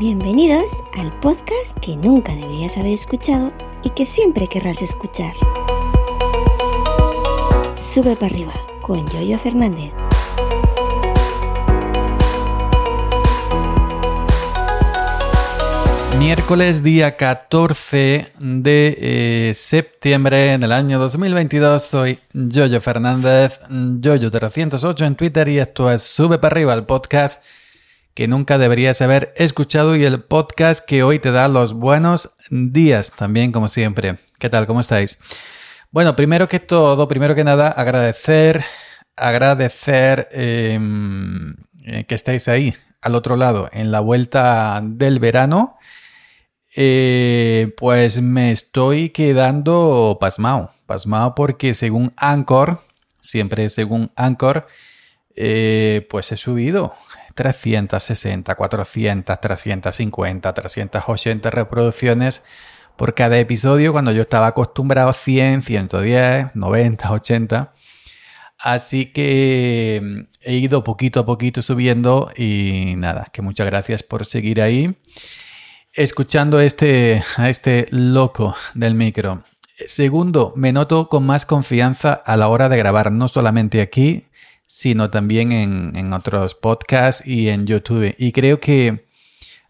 Bienvenidos al podcast que nunca deberías haber escuchado y que siempre querrás escuchar. Sube para arriba con Yoyo Fernández. Miércoles día 14 de eh, septiembre del año 2022 soy Yoyo Fernández, Yoyo308 en Twitter y esto es Sube para arriba el podcast que nunca deberías haber escuchado y el podcast que hoy te da los buenos días también como siempre. ¿Qué tal? ¿Cómo estáis? Bueno, primero que todo, primero que nada, agradecer, agradecer em, eh, que estáis ahí al otro lado en la vuelta del verano. Eh, pues me estoy quedando pasmado, pasmado porque según Anchor, siempre según Anchor, eh, pues he subido 360, 400, 350, 380 reproducciones por cada episodio cuando yo estaba acostumbrado a 100, 110, 90, 80. Así que mm, he ido poquito a poquito subiendo y nada, que muchas gracias por seguir ahí escuchando este, a este loco del micro. Segundo, me noto con más confianza a la hora de grabar, no solamente aquí, sino también en, otros podcasts y en YouTube. Y creo que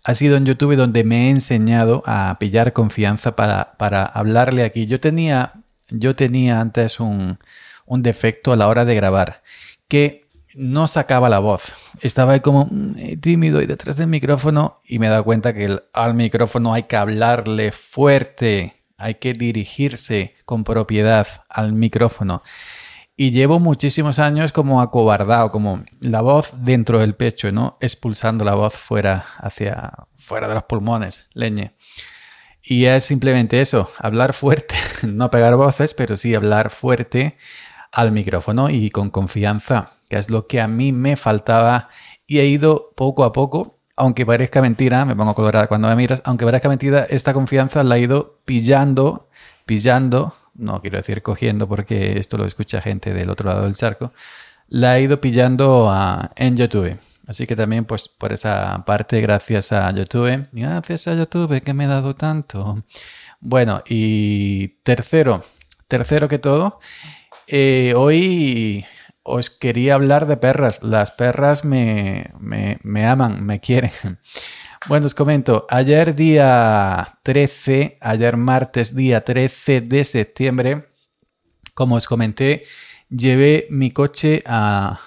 ha sido en YouTube donde me he enseñado a pillar confianza para, para hablarle aquí. Yo tenía, yo tenía antes un, un defecto a la hora de grabar, que no sacaba la voz. Estaba ahí como mm, tímido y detrás del micrófono y me he dado cuenta que al micrófono hay que hablarle fuerte, hay que dirigirse con propiedad al micrófono y llevo muchísimos años como acobardado, como la voz dentro del pecho, ¿no? Expulsando la voz fuera, hacia, fuera de los pulmones, leñe. Y es simplemente eso, hablar fuerte, no pegar voces, pero sí hablar fuerte al micrófono y con confianza, que es lo que a mí me faltaba y he ido poco a poco, aunque parezca mentira, me pongo colorada cuando me miras, aunque parezca mentira, esta confianza la he ido pillando, pillando no quiero decir cogiendo porque esto lo escucha gente del otro lado del charco, la he ido pillando en YouTube. Así que también, pues, por esa parte, gracias a YouTube. Gracias a YouTube que me he dado tanto. Bueno, y tercero, tercero que todo, eh, hoy os quería hablar de perras. Las perras me, me, me aman, me quieren. Bueno, os comento, ayer día 13, ayer martes día 13 de septiembre, como os comenté, llevé mi coche a,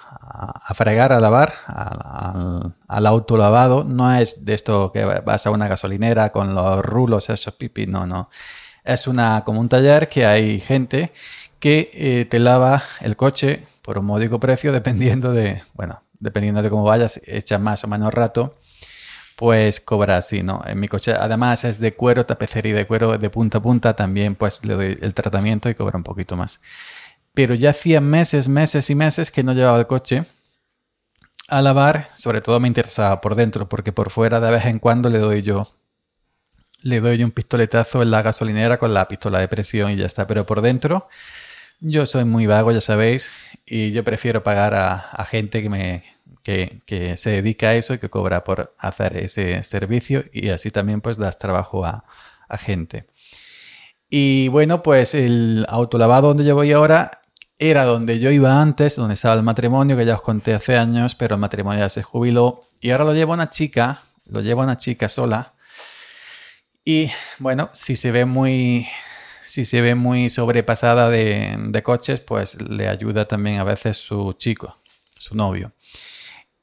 fregar, a lavar, al, autolavado. No es de esto que vas a una gasolinera con los rulos, esos pipi, no, no. Es una, como un taller que hay gente que eh, te lava el coche por un módico precio dependiendo de, bueno, dependiendo de cómo vayas, echa más o menos rato pues cobra así, ¿no? En mi coche además es de cuero, tapicería de cuero de punta a punta, también pues le doy el tratamiento y cobra un poquito más. Pero ya hacía meses, meses y meses que no llevaba el coche a lavar, sobre todo me interesaba por dentro, porque por fuera de vez en cuando le doy yo le doy un pistoletazo en la gasolinera con la pistola de presión y ya está, pero por dentro yo soy muy vago, ya sabéis, y yo prefiero pagar a gente que me, que, se dedica a eso y que cobra por hacer ese servicio y así también pues das trabajo a, gente. Y bueno, pues el autolavado donde yo voy ahora era donde yo iba antes, donde estaba el matrimonio, que ya os conté hace años, pero el matrimonio ya se jubiló. Y ahora lo lleva una chica, lo lleva una chica sola. Y bueno, si se ve muy, si se ve muy sobrepasada de, coches, pues le ayuda también a veces su chico, su novio.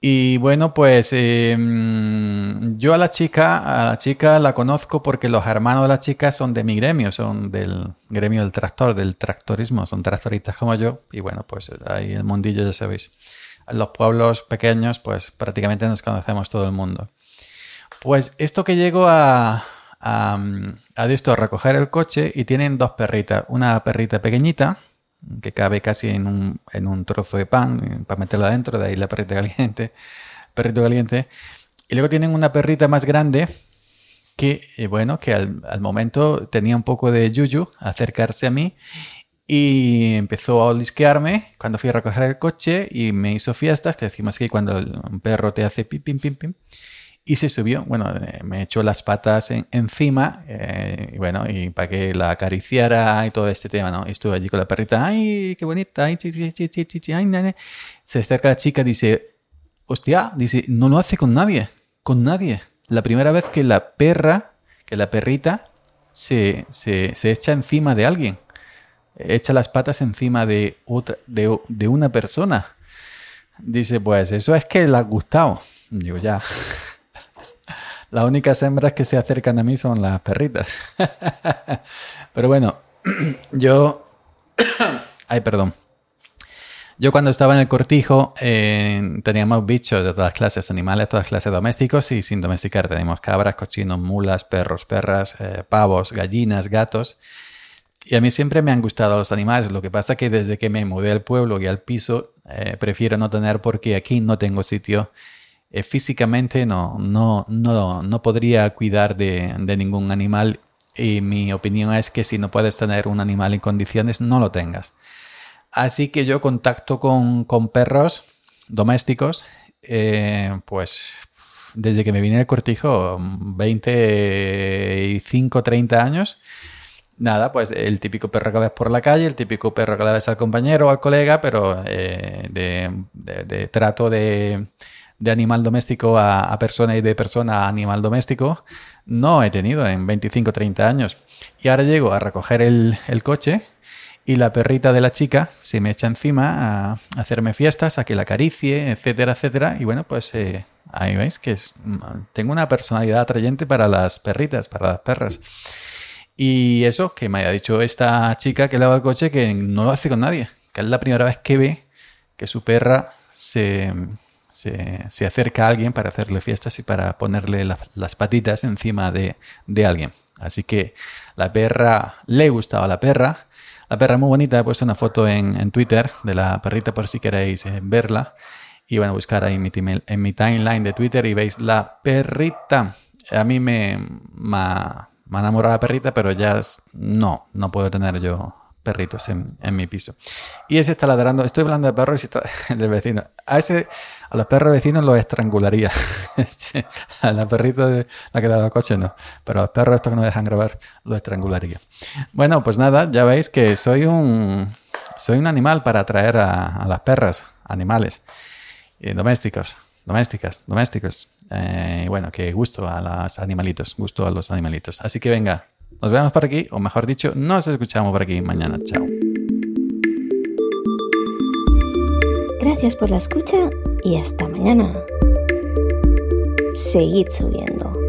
Y bueno, pues em, yo a la chica, a la chica la conozco porque los hermanos de la chica son de mi gremio, son del gremio del tractor, del tractorismo, son tractoristas como yo. Y bueno, pues ahí el mundillo ya sabéis. Los pueblos pequeños, pues prácticamente nos conocemos todo el mundo. Pues esto que llego a, a, a esto, a recoger el coche y tienen dos perritas. Una perrita pequeñita, que cabe casi en un, en un trozo de pan eh, para meterla adentro, de ahí la perrita caliente, perrito caliente. Y luego tienen una perrita más grande que, eh, bueno, que al, al, momento tenía un poco de yuyu acercarse a mí y empezó a olisquearme cuando fui a recoger el coche y me hizo fiestas, que decimos que cuando un perro te hace pim, pim, pim, pim. Y se subió, bueno, eh, me echó las patas encima, eh, y bueno, y para que la acariciara y todo este tema, ¿no? Y estuve allí con la perrita, ay, qué bonita, ay, chi, chi, chi, ay. Se acerca la chica, dice, hostia, dice, no lo hace con nadie, con nadie. La primera vez que la perra, que la perrita, se, se, se echa encima de alguien, echa las patas encima de, otra, de, de una persona. Dice, pues eso es que le ha gustado. Digo, ya. Las únicas hembras que se acercan a mí son las perritas. Pero bueno, yo... Ay, perdón. Yo cuando estaba en el cortijo eh, teníamos bichos de todas clases, animales, todas clases domésticos y sin domesticar. Teníamos cabras, cochinos, mulas, perros, perras, eh, pavos, gallinas, gatos. Y a mí siempre me han gustado los animales. Lo que pasa es que desde que me mudé al pueblo y al piso, eh, prefiero no tener porque aquí no tengo sitio eh, físicamente no, no, no, no podría cuidar de, ningún animal y mi opinión es que si no puedes tener un animal en condiciones, no lo tengas. Así que yo contacto con, perros domésticos, eh, pues desde que me vine al cortijo, 25, 30 años. Nada, pues el típico perro que ves por la calle, el típico perro que le ves al compañero o al colega, pero eh, de trato de, de animal doméstico a, persona y de persona a animal doméstico no he tenido en 25 30 años. Y ahora llego a recoger el, coche y la perrita de la chica se me echa encima a hacerme fiestas, a que la acaricie, etcétera, etcétera. Y bueno, pues eh, ahí veis que tengo una personalidad atrayente para las perritas, para las perras. Y eso, que me haya dicho esta chica que lava el coche que no lo hace con nadie, que es la primera vez que ve que su perra se, se, acerca a alguien para hacerle fiestas y para ponerle las patitas encima de, alguien. Así que la perra le gustaba la perra. La perra muy bonita, he puesto una foto en, Twitter de la perrita por si queréis eh, verla. Y van a buscar ahí en mi, en mi timeline de Twitter y veis la perrita. A mí me, me, ha enamorado la perrita, pero ya no, no puedo tener yo perritos en, mi piso. Y ese está ladrando. Estoy hablando de perros y está del vecino. A ese, a los perros vecinos los estrangularía. a la perrita de la que dado coche no. Pero a los perros estos que no dejan grabar los estrangularía. Bueno, pues nada, ya veis que soy un soy un animal para atraer a, las perras, animales y domésticos, domésticas, domésticos. Eh, bueno, que gusto a los animalitos, gusto a los animalitos. Así que venga, nos vemos por aquí, o mejor dicho, nos escuchamos por aquí mañana. Chao. Gracias por la escucha y hasta mañana. Seguid subiendo.